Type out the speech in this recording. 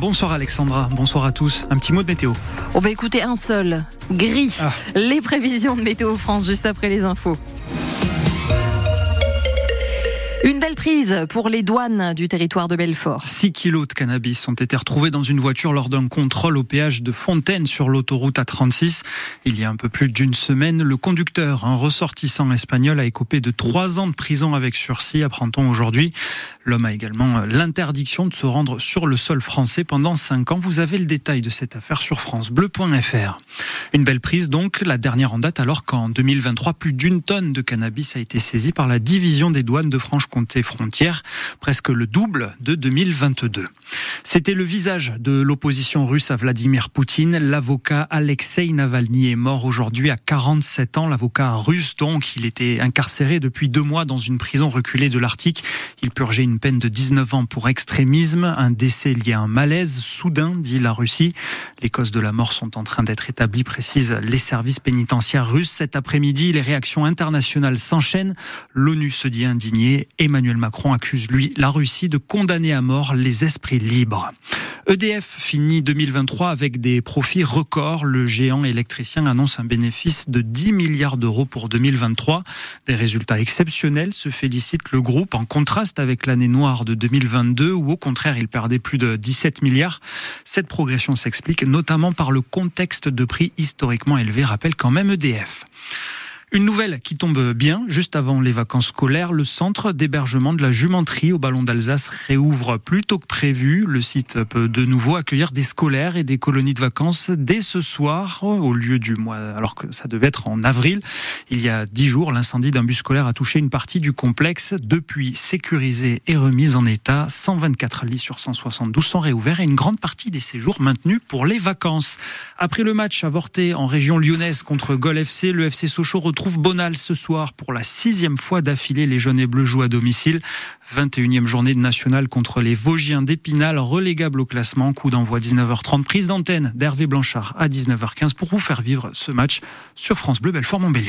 Bonsoir Alexandra, bonsoir à tous. Un petit mot de météo. On va écouter un seul, gris. Ah. Les prévisions de Météo France juste après les infos. Une belle prise pour les douanes du territoire de Belfort. 6 kilos de cannabis ont été retrouvés dans une voiture lors d'un contrôle au péage de Fontaine sur l'autoroute A36. Il y a un peu plus d'une semaine, le conducteur, un ressortissant espagnol, a écopé de 3 ans de prison avec sursis, apprend-on aujourd'hui. L'homme a également l'interdiction de se rendre sur le sol français pendant 5 ans. Vous avez le détail de cette affaire sur francebleu.fr. Une belle prise donc, la dernière en date alors qu'en 2023, plus d'une tonne de cannabis a été saisie par la division des douanes de Franche-Comté frontières, presque le double de 2022. C'était le visage de l'opposition russe à Vladimir Poutine. L'avocat Alexei Navalny est mort aujourd'hui à 47 ans. L'avocat russe, donc, il était incarcéré depuis deux mois dans une prison reculée de l'Arctique. Il purgeait une peine de 19 ans pour extrémisme, un décès lié à un malaise soudain, dit la Russie. Les causes de la mort sont en train d'être établies, précisent les services pénitentiaires russes. Cet après-midi, les réactions internationales s'enchaînent. L'ONU se dit indignée. Emmanuel Macron accuse, lui, la Russie de condamner à mort les esprits libres. EDF finit 2023 avec des profits records. Le géant électricien annonce un bénéfice de 10 milliards d'euros pour 2023. Des résultats exceptionnels, se félicite le groupe, en contraste avec l'année noire de 2022 où au contraire il perdait plus de 17 milliards. Cette progression s'explique notamment par le contexte de prix historiquement élevé, rappelle quand même EDF. Une nouvelle qui tombe bien, juste avant les vacances scolaires, le centre d'hébergement de la jumenterie au Ballon d'Alsace réouvre plus tôt que prévu. Le site peut de nouveau accueillir des scolaires et des colonies de vacances dès ce soir, au lieu du mois, alors que ça devait être en avril. Il y a dix jours, l'incendie d'un bus scolaire a touché une partie du complexe. Depuis sécurisé et remise en état, 124 lits sur 172 sont réouverts et une grande partie des séjours maintenus pour les vacances. Après le match avorté en région lyonnaise contre Gol FC, le FC Sochaux retrouve retrouve Bonal ce soir pour la sixième fois d'affilée. Les jaunes et bleus jouent à domicile. 21e journée nationale contre les Vosgiens d'Épinal, relégables au classement. Coup d'envoi 19h30. Prise d'antenne d'Hervé Blanchard à 19h15 pour vous faire vivre ce match sur France Bleu Belfort-Montbéliard.